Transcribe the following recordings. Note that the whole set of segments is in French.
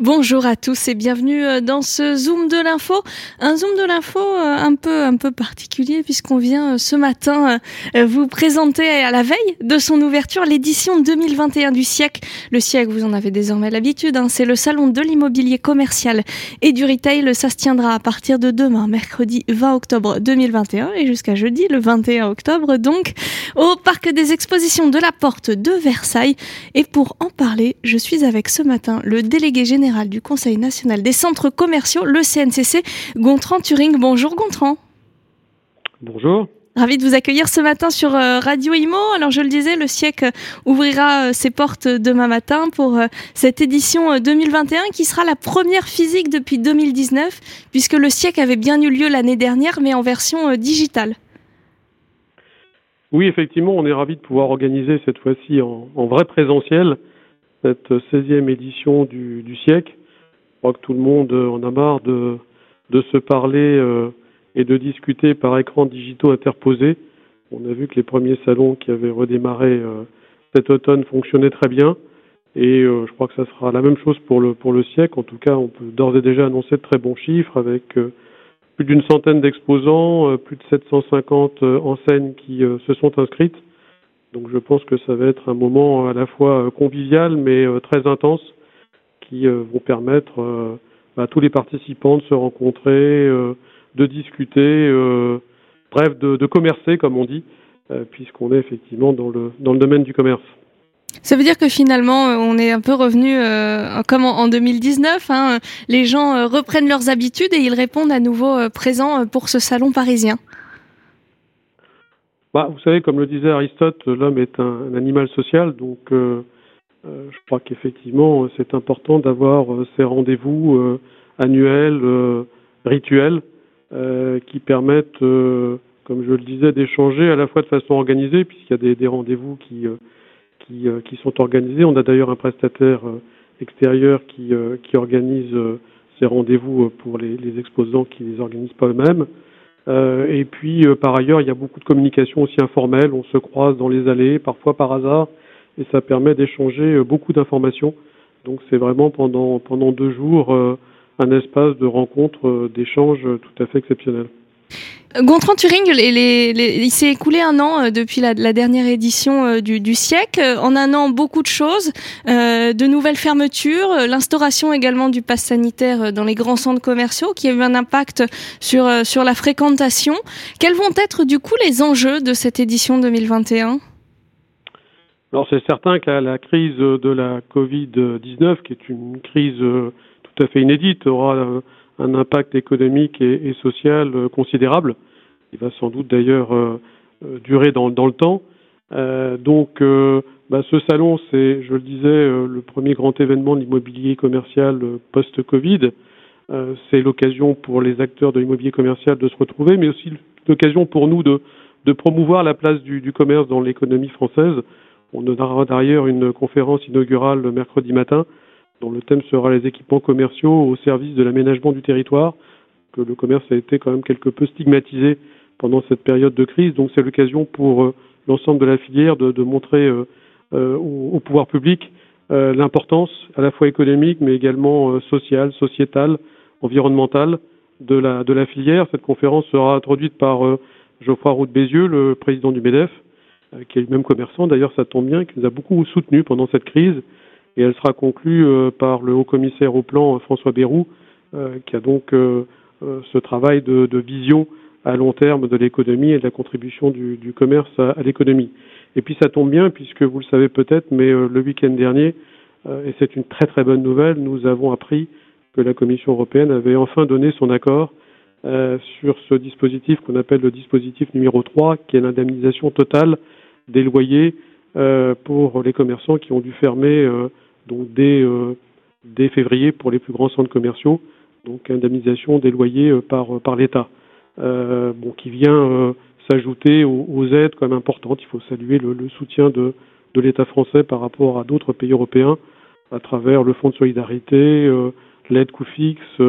Bonjour à tous et bienvenue euh, dans ce Zoom de l'info. Un Zoom de l'info euh, un peu, un peu particulier puisqu'on vient euh, ce matin vous présenter à la veille de son ouverture l'édition 2021 du siècle. Le siècle, vous en avez désormais l'habitude, hein, c'est le salon de l'immobilier commercial et du retail. Ça se tiendra à partir de demain, mercredi 20 octobre 2021 et jusqu'à jeudi le 21 octobre donc au parc des expositions de la Porte de Versailles. Et pour en parler, je suis avec ce matin le délégué général du Conseil national des centres commerciaux, le CNCC, Gontran Turing. Bonjour Gontran. Bonjour. Ravi de vous accueillir ce matin sur euh, Radio Imo. Alors je le disais, le siècle ouvrira euh, ses portes demain matin pour euh, cette édition 2021 qui sera la première physique depuis 2019 puisque le siècle avait bien eu lieu l'année dernière mais en version digitale. Oui, effectivement, on est ravi de pouvoir organiser cette fois-ci en, en vrai présentiel cette 16e édition du, du, siècle. Je crois que tout le monde en a marre de, de se parler euh, et de discuter par écran digitaux interposés. On a vu que les premiers salons qui avaient redémarré euh, cet automne fonctionnaient très bien. Et euh, je crois que ça sera la même chose pour le, pour le siècle. En tout cas, on peut d'ores et déjà annoncer de très bons chiffres avec plus d'une centaine d'exposants, plus de 750 enseignes qui se sont inscrites. Donc je pense que ça va être un moment à la fois euh, convivial mais euh, très intense qui euh, vont permettre à tous les participants de se rencontrer, de discuter, bref, de, commercer comme on dit, puisqu'on est effectivement dans le, dans le domaine du commerce. Ça veut dire que finalement, on est un peu revenu euh, comme en, 2019. Hein, les gens reprennent leurs habitudes et ils répondent à nouveau présents pour ce salon parisien. Bah, vous savez, comme le disait Aristote, l'homme est un, animal social, donc euh, euh, je crois qu'effectivement, c'est important d'avoir euh, ces rendez-vous annuels, rituels, qui permettent, comme je le disais, d'échanger à la fois de façon organisée, puisqu'il y a des, rendez-vous qui, sont organisés. On a d'ailleurs un prestataire extérieur qui, organise ces rendez-vous pour les, les exposants qui les organisent pas eux-mêmes. Euh, et puis, euh, par ailleurs, il y a beaucoup de communication aussi informelle. On se croise dans les allées, parfois par hasard, et ça permet d'échanger euh, beaucoup d'informations. Donc, c'est vraiment pendant, pendant deux jours un espace de rencontre, d'échange tout à fait exceptionnel. Gontran Turing, il s'est écoulé un an euh, depuis la, dernière édition euh, du, siècle. En un an, beaucoup de choses, euh, de nouvelles fermetures, l'instauration également du pass sanitaire dans les grands centres commerciaux qui a eu un impact sur, sur la fréquentation. Quels vont être du coup les enjeux de cette édition 2021 alors c'est certain que la, crise de la Covid-19, qui est une crise tout à fait inédite, aura un impact économique et, social euh, considérable. Il va sans doute d'ailleurs euh, euh, durer dans, le temps. donc, bah, ce salon, c'est, je le disais, le premier grand événement de l'immobilier commercial post-Covid. c'est l'occasion pour les acteurs de l'immobilier commercial de se retrouver, mais aussi l'occasion pour nous de, promouvoir la place du, commerce dans l'économie française. On aura d'ailleurs une conférence inaugurale le mercredi matin dont le thème sera les équipements commerciaux au service de l'aménagement du territoire, que le commerce a été quand même quelque peu stigmatisé pendant cette période de crise. Donc c'est l'occasion pour euh, l'ensemble de la filière de, de montrer euh, euh au, pouvoir public l'importance à la fois économique mais également sociale, sociétale, environnementale de la, de filière. Cette conférence sera introduite par Geoffroy Roux Bézieux, le président du MEDEF, qui est lui-même commerçant. D'ailleurs, ça tombe bien, qui nous a beaucoup soutenu pendant cette crise et elle sera conclue euh, par le haut commissaire au plan euh, François Bérou, euh, qui a donc ce travail de, vision à long terme de l'économie et de la contribution du, commerce à, l'économie. Et puis ça tombe bien puisque vous le savez peut-être, mais le week-end dernier, et c'est une très très bonne nouvelle, nous avons appris que la Commission européenne avait enfin donné son accord sur ce dispositif qu'on appelle le dispositif numéro 3, qui est l'indemnisation totale des loyers pour les commerçants qui ont dû fermer donc dès, euh, dès février pour les plus grands centres commerciaux, donc indemnisation des loyers euh, par, par l'État, euh, bon, qui vient s'ajouter aux, aides quand même importantes. Il faut saluer le, soutien de, de l'État français par rapport à d'autres pays européens à travers le Fonds de solidarité, l'aide coût fixe,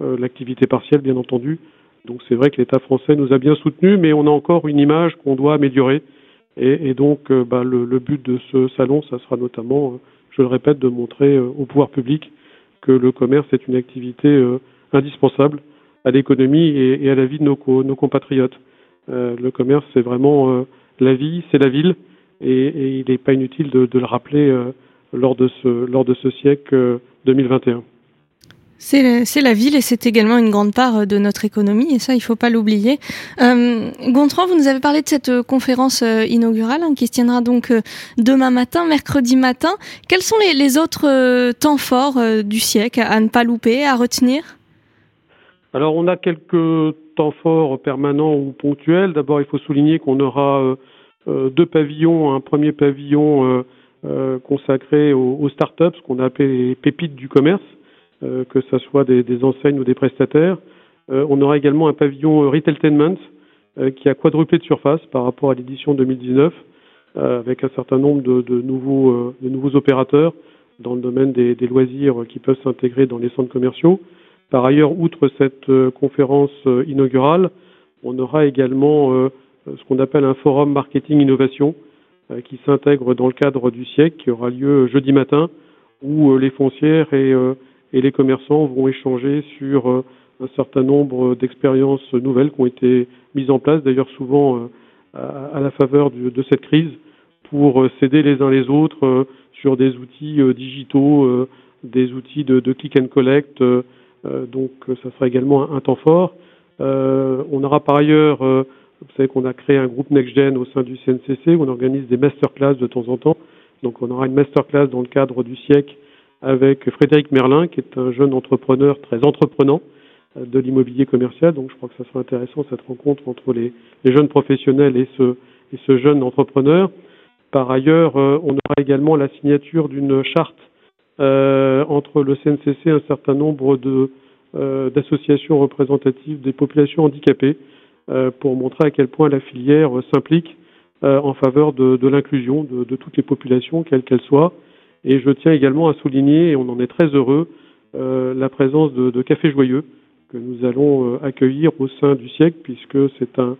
l'activité partielle, bien entendu. Donc c'est vrai que l'État français nous a bien soutenus, mais on a encore une image qu'on doit améliorer. Et, et donc bah, le, le, but de ce salon, ça sera notamment, je le répète, de montrer au pouvoir public que le commerce est une activité indispensable à l'économie et, à la vie de nos, compatriotes. le commerce, c'est vraiment la vie, c'est la ville, et, il n'est pas inutile de, le rappeler euh, lors, de ce, lors de ce siècle 2021. Euh, c'est la ville et c'est également une grande part euh, de notre économie et ça il faut pas l'oublier. Euh, Gontran, vous nous avez parlé de cette conférence inaugurale hein, qui se tiendra donc demain matin, mercredi matin. Quels sont les, autres temps forts du siècle à ne pas louper, à retenir? Alors on a quelques temps forts permanents ou ponctuels. D'abord il faut souligner qu'on aura euh, deux pavillons, un premier pavillon euh, euh, consacré aux, aux startups, ce qu'on a appelé les pépites du commerce, que ce soit des, enseignes ou des prestataires. on aura également un pavillon Retailtainment qui a quadruplé de surface par rapport à l'édition 2019, avec un certain nombre de, nouveaux, opérateurs dans le domaine des, loisirs qui peuvent s'intégrer dans les centres commerciaux. Par ailleurs, outre cette conférence inaugurale, on aura également euh, ce qu'on appelle un forum marketing innovation euh, qui s'intègre dans le cadre du siècle qui aura lieu jeudi matin où euh, les foncières et, et les commerçants vont échanger sur un certain nombre d'expériences nouvelles qui ont été mises en place, d'ailleurs souvent à, la faveur de cette crise, pour s'aider les uns les autres sur des outils digitaux, des outils de, de, click and collect. donc ça sera également un, temps fort. on aura par ailleurs vous savez qu'on a créé un groupe NextGen au sein du CNCC où on organise des masterclass de temps en temps. Donc on aura une masterclass dans le cadre du siècle avec Frédéric Merlin, qui est un jeune entrepreneur très entreprenant euh, de l'immobilier commercial. Donc je crois que ça sera intéressant cette rencontre entre les, jeunes professionnels et ce, jeune entrepreneur. Par ailleurs, euh, on aura également la signature d'une charte euh, entre le CNCC et un certain nombre d'associations représentatives des populations handicapées pour montrer à quel point la filière s'implique en faveur de, l'inclusion de, toutes les populations, quelles qu'elles soient. Et je tiens également à souligner, et on en est très heureux, euh, la présence de, Café Joyeux que nous allons accueillir au sein du siècle, puisque c'est un,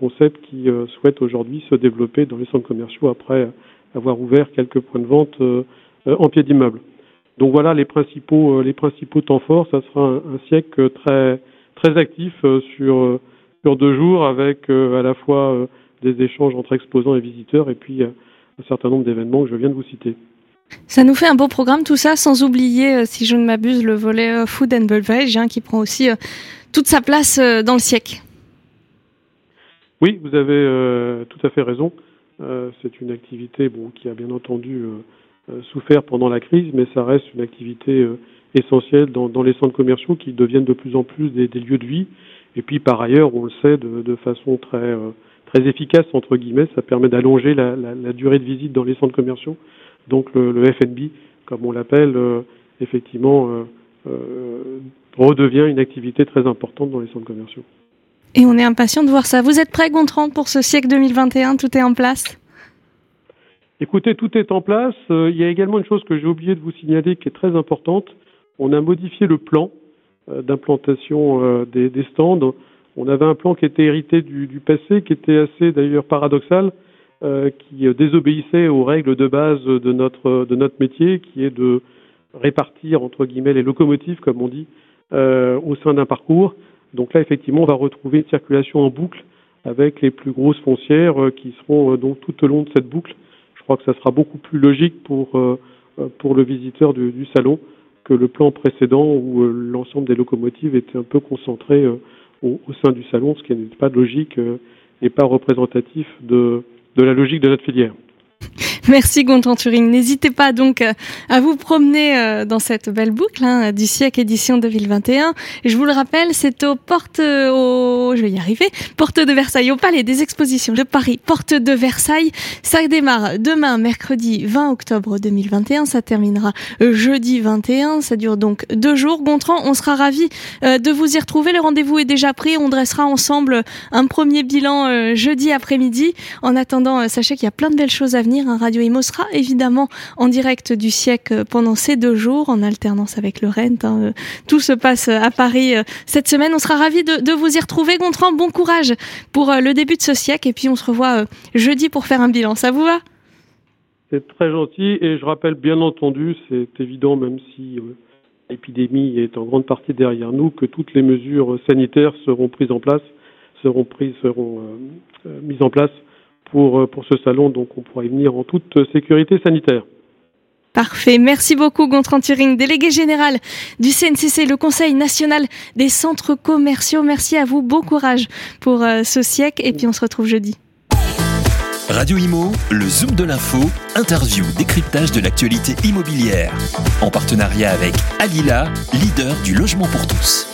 concept qui souhaite aujourd'hui se développer dans les centres commerciaux après avoir ouvert quelques points de vente en pied d'immeuble. Donc voilà les principaux, temps forts. Ça sera un, siècle très, actif sur deux jours avec euh, à la fois euh, des échanges entre exposants et visiteurs et puis euh, un certain nombre d'événements que je viens de vous citer. Ça nous fait un beau programme tout ça, sans oublier, si je ne m'abuse, le volet Food and Beverage hein, qui prend aussi toute sa place dans le siècle. Oui, vous avez tout à fait raison. C'est une activité qui a bien entendu souffert pendant la crise, mais ça reste une activité essentielle dans, les centres commerciaux qui deviennent de plus en plus des, lieux de vie et puis par ailleurs, on le sait de, façon très euh, très efficace entre guillemets, ça permet d'allonger la, durée de visite dans les centres commerciaux. Donc le, le FNB, comme on l'appelle, euh, effectivement euh, euh, redevient une activité très importante dans les centres commerciaux. Et on est impatient de voir ça. Vous êtes prêt, Gontran, pour ce siècle 2021 Tout est en place? Écoutez, tout est en place. Euh, il y a également une chose que j'ai oublié de vous signaler qui est très importante. On a modifié le plan euh, d'implantation euh, des, des, stands. On avait un plan qui était hérité du, du passé, qui était assez d'ailleurs paradoxal, qui désobéissait aux règles de base de notre de notre métier, qui est de répartir entre guillemets les locomotives, comme on dit, euh, au sein d'un parcours. Donc là, effectivement, on va retrouver une circulation en boucle avec les plus grosses foncières euh, qui seront donc tout au long de cette boucle. Je crois que ça sera beaucoup plus logique pour pour le visiteur du, salon que le plan précédent où euh, l'ensemble des locomotives était un peu concentré euh, au, au, sein du salon, ce qui n'est pas logique euh, et pas représentatif de, de la logique de notre filière. Merci Gontran Turing. N'hésitez pas donc euh, à vous promener euh, dans cette belle boucle hein, du siècle édition 2021. Je vous le rappelle, c'est aux portes, euh, au, je vais y arriver, porte de Versailles, au Palais des Expositions de Paris, porte de Versailles. Ça démarre demain, mercredi 20 octobre 2021. Ça terminera jeudi 21. Ça dure donc deux jours. Gontran, on sera ravis de vous y retrouver. Le rendez-vous est déjà pris. On dressera ensemble un premier bilan jeudi après-midi. En attendant, sachez qu'il y a plein de belles choses à venir Un Radio Imo sera évidemment en direct du siècle pendant ces deux jours, en alternance avec le Rent. Hein. Tout se passe à Paris cette semaine. On sera ravis de, vous y retrouver. Gontran, bon courage pour le début de ce siècle. Et puis on se revoit jeudi pour faire un bilan. Ça vous va? C'est très gentil. Et je rappelle bien entendu, c'est évident, même si l'épidémie est en grande partie derrière nous, que toutes les mesures sanitaires seront prises en place, seront prises, seront euh, euh, mises en place pour, euh, pour ce salon, donc on pourra y venir en toute sécurité sanitaire. Parfait. Merci beaucoup, Gontran Turing, délégué général du CNCC, le Conseil national des centres commerciaux. Merci à vous. Bon courage pour ce siècle. Et puis, on se retrouve jeudi. Radio Imo, le Zoom de l'info, interview, décryptage de l'actualité immobilière. En partenariat avec Alila, leader du logement pour tous.